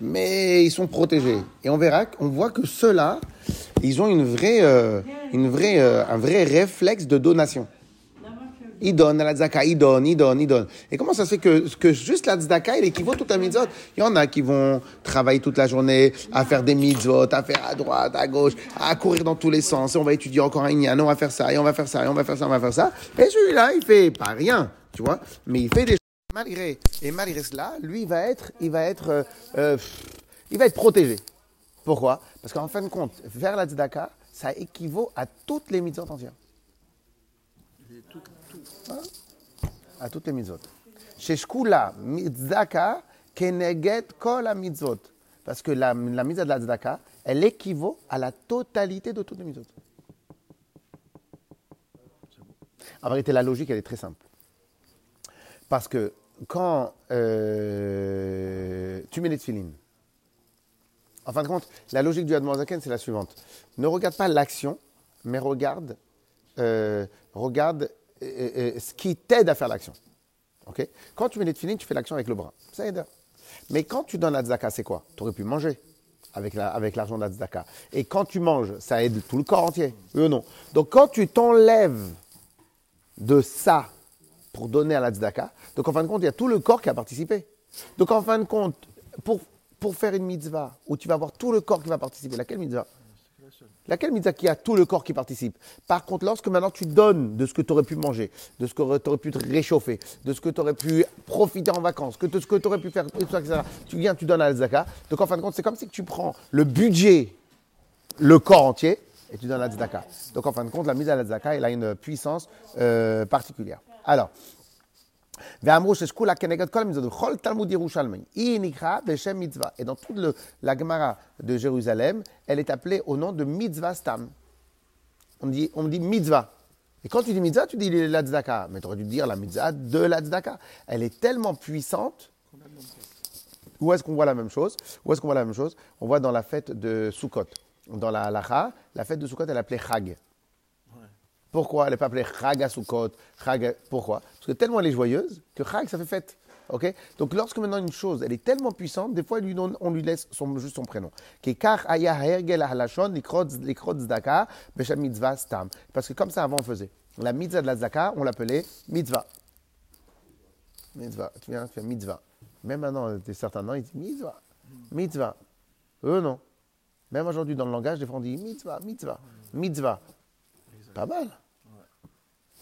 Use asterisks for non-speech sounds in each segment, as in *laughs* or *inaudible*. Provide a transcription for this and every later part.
Mais ils sont protégés. Et on verra, on voit que ceux-là, ils ont une vraie, euh, une vraie, euh, un vrai réflexe de donation. Ils donnent à la tzedaka, ils donnent, ils donnent, ils donnent. Et comment ça se fait que, que juste la tzedaka, il équivaut tout à mitzvot? Il y en a qui vont travailler toute la journée à faire des mitzvot, à faire à droite, à gauche, à courir dans tous les sens. Et on va étudier encore un ignan, on va faire ça, et on va faire ça, et on va faire ça, on va faire ça. Et celui-là, il fait pas rien, tu vois, mais il fait des malgré. Et malgré cela, lui, va être, il va être, euh, euh, il va être protégé. Pourquoi? Parce qu'en fin de compte, faire la tzedaka, ça équivaut à toutes les mitzvot entières. Hein? À toutes les mitzvot. Chez keneget kol mitzvot. Parce que la, la mitzvah de la tzedaka, elle équivaut à la totalité de toutes les mitzvot. En vérité, la logique, elle est très simple. Parce que quand euh, tu mets les tefilines, en fin de compte, la logique du Admorazaken, c'est la suivante. Ne regarde pas l'action, mais regarde, euh, regarde ce qui t'aide à faire l'action. Ok? Quand tu mets les tefilines, tu fais l'action avec le bras. Ça aide. Mais quand tu donnes la c'est quoi? Tu aurais pu manger avec l'argent de la tzedaka. Et quand tu manges, ça aide tout le corps entier. Oui ou non Donc quand tu t'enlèves de ça pour donner à la tzedaka, donc en fin de compte, il y a tout le corps qui a participé. Donc en fin de compte, pour, pour faire une mitzvah où tu vas avoir tout le corps qui va participer, laquelle mitzvah? Laquelle mitzvah qui a tout le corps qui participe? Par contre, lorsque maintenant tu donnes de ce que tu aurais pu manger, de ce que tu aurais pu te réchauffer, de ce que tu aurais pu profiter en vacances, de ce que tu aurais pu faire, etc., tu viens, tu donnes à la Donc en fin de compte, c'est comme si tu prends le budget, le corps entier, et tu donnes à la Donc en fin de compte, la mise à la tzaka, elle a une puissance euh, particulière. Alors, et dans toute la Gemara de Jérusalem, elle est appelée au nom de mitzvah stam. On dit, on dit mitzvah. Et quand tu dis mitzvah, tu dis la tzedaka. Mais tu aurais dû dire la mitzvah de la tzedaka. Elle est tellement puissante. Où est-ce qu'on voit la même chose? Où est-ce qu'on voit la même chose? On voit dans la fête de Sukkot. Dans la halacha, la fête de Sukkot, elle est appelée Chag. Pourquoi elle n'est pas appelée Chag Pourquoi? Parce que tellement elle est joyeuse que Chag, ça fait fête. ok? Donc lorsque maintenant une chose, elle est tellement puissante, des fois on lui laisse son, juste son prénom. Parce que comme ça avant on faisait. La mitzvah de la zaka, on l'appelait mitzvah. Mitzvah. Tu viens faire mitzvah. Même maintenant, certains noms, ils disent mitzvah. Mitzvah. Eux, non. Même aujourd'hui, dans le langage, des fois, on dit mitzvah, mitzvah, mitzvah. Pas mal.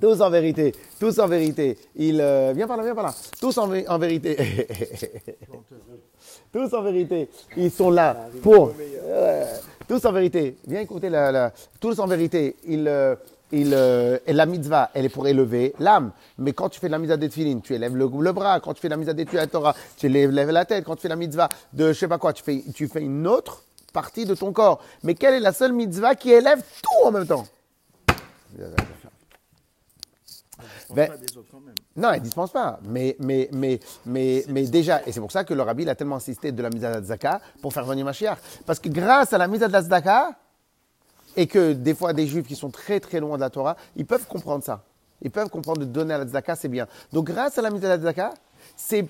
tous en vérité, tous en vérité, ils... Euh, par là, viens par là. Tous en, vérité. *laughs* tous en vérité, ils sont là pour... Euh, tous en vérité, viens écouter la... tous en vérité, ils... Euh, il, euh, la mitzvah, elle est pour élever l'âme. Mais quand tu fais la mitzvah des tu élèves le, le, bras. Quand tu fais la mitzvah des tu élèves la tête. Quand tu fais la mitzvah de je sais pas quoi, tu fais, tu fais une autre partie de ton corps. Mais quelle est la seule mitzvah qui élève tout en même temps? Ben, non, il ne dispense pas. Mais, mais, mais, mais, mais déjà, et c'est pour ça que le rabbi a tellement insisté de la mise à la zaka pour faire venir Mashiach. Parce que grâce à la mise à la zaka, et que des fois des juifs qui sont très très loin de la Torah, ils peuvent comprendre ça. Ils peuvent comprendre de donner à la zaka, c'est bien. Donc grâce à la mise à la zaka, c'est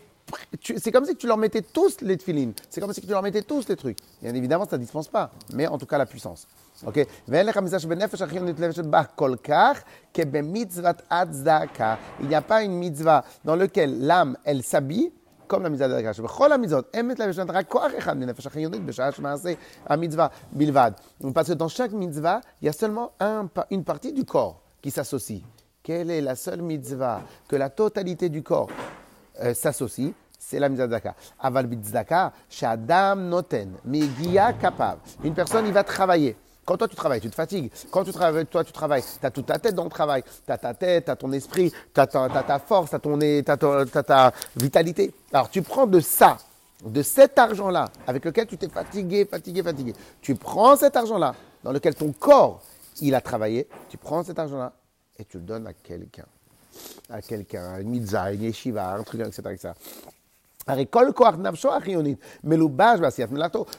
c'est comme si tu leur mettais tous les tefilines. C'est comme si tu leur mettais tous les trucs. Bien évidemment, ça ne dispense pas, mais en tout cas la puissance. Ok? Il n'y a pas une mitzvah dans laquelle l'âme, s'habille comme la mitzvah de la Parce que dans chaque mitzvah, il y a seulement un, une partie du corps qui s'associe. Quelle est la seule mitzvah que la totalité du corps euh, s'associe? C'est la mitzvah de Aval shadam noten, megia capable. Une personne, il va travailler. Quand toi tu travailles, tu te fatigues. Quand tu travailles, toi tu travailles, tu as toute ta tête dans le travail. Tu as ta tête, tu as ton esprit, tu as, ta force, tu as, ta, ta vitalité. Alors tu prends de ça de cet argent-là, avec lequel tu t'es fatigué, fatigué, fatigué, tu prends cet argent-là, dans lequel ton corps, il a travaillé, tu prends cet argent-là et tu le donnes à quelqu'un. À quelqu'un, une une yeshiva, un truc, etc.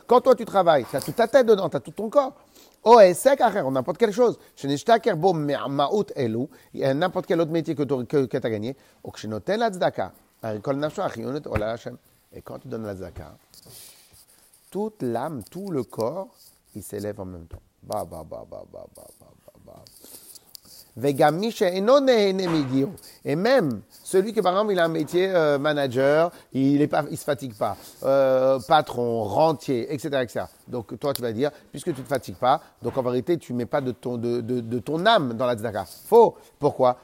Quand toi tu travailles, tu as toute ta tête dedans, tu as tout ton corps. Oh, et c'est carré, n'importe quelle chose. Je n'ai pas beau maout elou, n'importe quel autre métier que tu as gagné. Et quand tu donnes la zaka, toute l'âme, tout le corps, il s'élève en même temps. Ba, ba, ba, ba, ba, ba, ba, ba. Et même celui qui, par exemple, il a un métier euh, manager, il ne se fatigue pas, euh, patron, rentier, etc., etc. Donc, toi, tu vas dire, puisque tu ne te fatigues pas, donc en vérité, tu ne mets pas de ton, de, de, de ton âme dans la tzedaka. Faux. Pourquoi?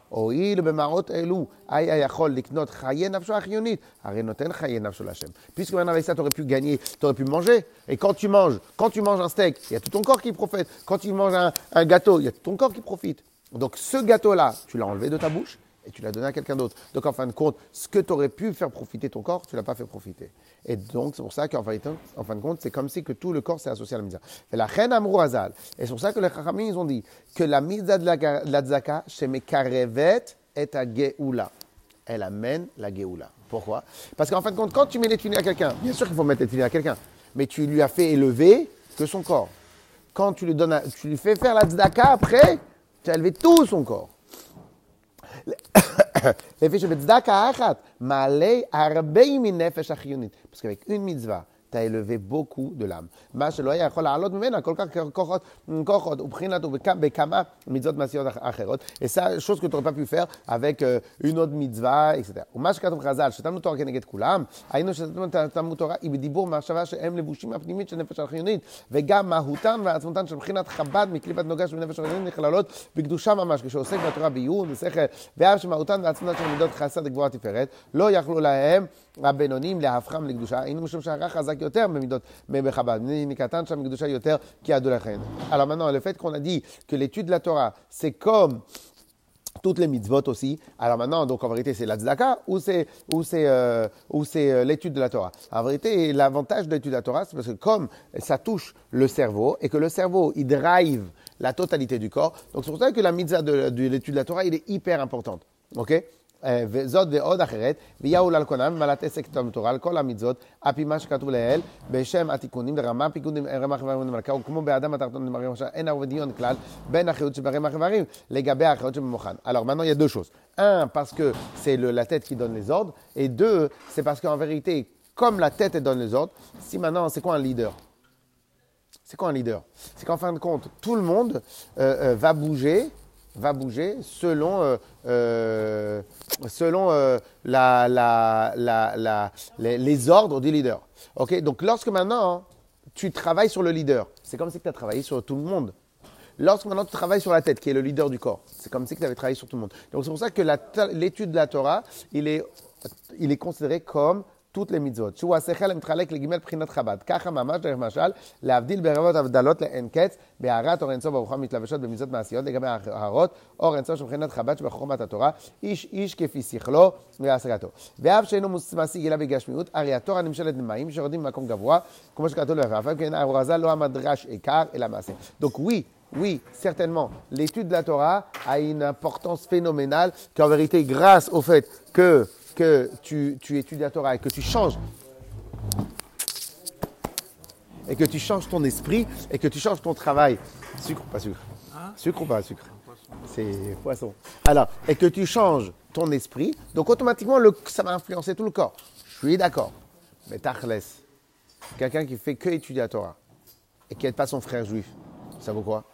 Puisque maintenant, avec ça, tu aurais pu gagner, tu aurais pu manger. Et quand tu manges, quand tu manges un steak, il y a tout ton corps qui profite. Quand tu manges un gâteau, il y a tout ton corps qui profite. Donc ce gâteau-là, tu l'as enlevé de ta bouche et tu l'as donné à quelqu'un d'autre. Donc en fin de compte, ce que tu aurais pu faire profiter ton corps, tu l'as pas fait profiter. Et donc c'est pour ça qu'en en fin de compte, c'est comme si que tout le corps s'est associé à la mitzvah. Et la reine Amrou Azal. Et c'est pour ça que les Chachamim, ils ont dit que la mitzvah de la, tzaka, chez Mekarevet, est à Geoula. Elle amène la Geoula. Pourquoi? Parce qu'en fin de compte, quand tu mets les à quelqu'un, bien sûr qu'il faut mettre les à quelqu'un, mais tu lui as fait élever que son corps. Quand tu lui, donnes, tu lui fais faire la tzedaka après, אפשר להלוות טור סונקור. *coughs* לפי שבצדקה אחת מעלה הרבה מנפש החיונית. פסקי אין מצווה. Corps. Parce qu'avec une mitzvah, tu as élevé beaucoup de l'âme. Et ça, chose que tu n'aurais pas pu faire avec euh, une autre mitzvah, etc. ומה שכתוב חז"ל, שתלמוד תורה כנגד כולם, היינו שתלמוד תורה היא בדיבור מחשבה שהם לבושים הפנימית של נפש החיונית, וגם מהותן ועצמותן של מבחינת חב"ד מקליפת נוגש בנפש החיונית נכללות בקדושה ממש, כשעוסק בתורה בעיון, בשכל, ואף שמהותן ועצמותן של מידות חסד גבוהה תפארת, לא יכלו להם הבינונים להפכם לקדושה, היינו משום שהרע חזק Yoter. Alors maintenant, le fait qu'on a dit que l'étude de la Torah, c'est comme toutes les mitzvot aussi. Alors maintenant, donc en vérité, c'est la tzedaka ou c'est ou c'est euh, ou c'est euh, l'étude de la Torah? En vérité, l'avantage de l'étude de la Torah, c'est parce que comme ça touche le cerveau et que le cerveau il drive la totalité du corps, donc c'est pour ça que la mitzvah de l'étude de la Torah, il est hyper importante. Ok? וזאת ועוד אחרת, ויהול על כונם ומלאת עסק טוב תורה על כל המצוות, על פי מה שכתוב לעיל, בשם התיקונים לרמה פיקודים רמ"ח איברים למלכה, וכמו באדם התחתון למראים עכשיו, אין ערבי דיון כלל בין החיות שברמ"ח איברים לגבי החיות שבמוחן. Alors maintenant, il y a deux choses. Un, parce que c'est la tête qui donne les ordres, et deux, c'est parce qu'en vérité, comme la tête donne les ordres, si maintenant, c'est quoi un leader C'est quoi un leader C'est qu'en fin de compte, tout le monde euh, euh, va bouger va bouger selon, euh, euh, selon euh, la, la, la, les, ordres du leader. Ok, Donc lorsque maintenant tu travailles sur le leader, c'est comme si tu as travaillé sur tout le monde. Lorsque maintenant tu travailles sur la tête, qui est le leader du corps, c'est comme si tu avais travaillé sur tout le monde. Donc c'est pour ça que l'étude de la Torah, il est, il est considéré comme toutes les mitzvot. שהוא השכל המתחלק לגימל בחינת חב"ד. ככה ממש דרך משל, להבדיל ברבות הבדלות לאין קץ, בהערת אור אינסוף ברוחם מתלבשות במצוות מעשיות לגבי ההערות, אור אינסוף של בחינת חב"ד שבחוכמת התורה, איש איש כפי שכלו והשגתו. ואף שאינו משיג אלא בגשמיות, הרי התורה נמשלת במים שיורדים במקום גבוה, כמו שכתוב לך, אף כן האור הזה לא המדרש עיקר, אלא מעשה. Donc oui, oui, certainement, l'étude de la Torah a une importance phénoménale qu'en vérité, grâce au fait que que tu, tu étudies la Torah et que tu changes et que tu changes ton esprit et que tu changes ton travail. Sucre ou pas sucre hein Sucre ou pas sucre C'est poisson. Alors, et que tu changes ton esprit, donc automatiquement, le, ça va influencer tout le corps. Je suis d'accord. Mais Tachles, quelqu'un qui fait que étudier la Torah et qui n'est pas son frère juif, ça vaut quoi?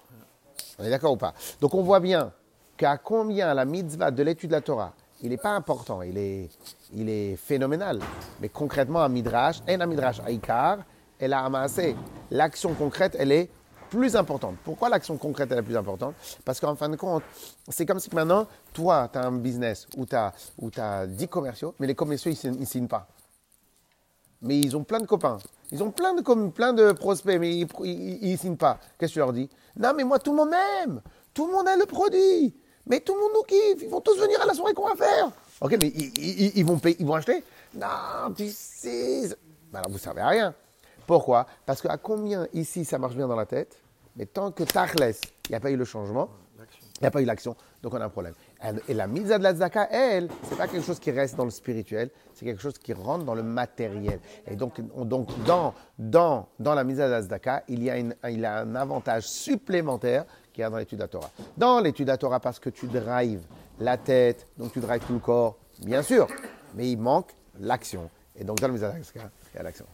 On est d'accord ou pas? Donc on voit bien qu'à combien la mitzvah de l'étude de la Torah il n'est pas important, il est, il est phénoménal. Mais concrètement, un midrash, un midrash aikar, elle a amassé. L'action concrète, elle est plus importante. Pourquoi l'action concrète est la plus importante? Parce qu'en fin de compte, c'est comme si maintenant, toi, tu as un business où tu as, as 10 commerciaux, mais les commerciaux, ils ne signent pas. Mais ils ont plein de copains. Ils ont plein de, plein de prospects, mais ils ne signent pas. Qu'est-ce que tu leur dis? Non, mais moi, tout le monde m'aime. Tout le monde aime le produit. Mais tout le monde nous kiffe, ils vont tous venir à la soirée qu'on va faire. Ok, mais ils, vont payer, ils vont acheter? Non, tu sais. ben alors vous ne servez à rien. Pourquoi? Parce qu'à combien ici ça marche bien dans la tête, mais tant que Tachles, il n'y a pas eu le changement, il n'y a pas eu l'action, donc on a un problème. Et la mitzvah de la tzaka, elle, c'est pas quelque chose qui reste dans le spirituel, c'est quelque chose qui rentre dans le matériel. Et donc, donc dans, dans, dans la mitzvah de la tzaka, il y, a il y a un avantage supplémentaire dans l'étude de Torah. Dans l'étude de Torah, parce que tu drives la tête, donc tu drives tout le corps, bien sûr, mais il manque l'action. Et donc dans tzaka, il y a l'action.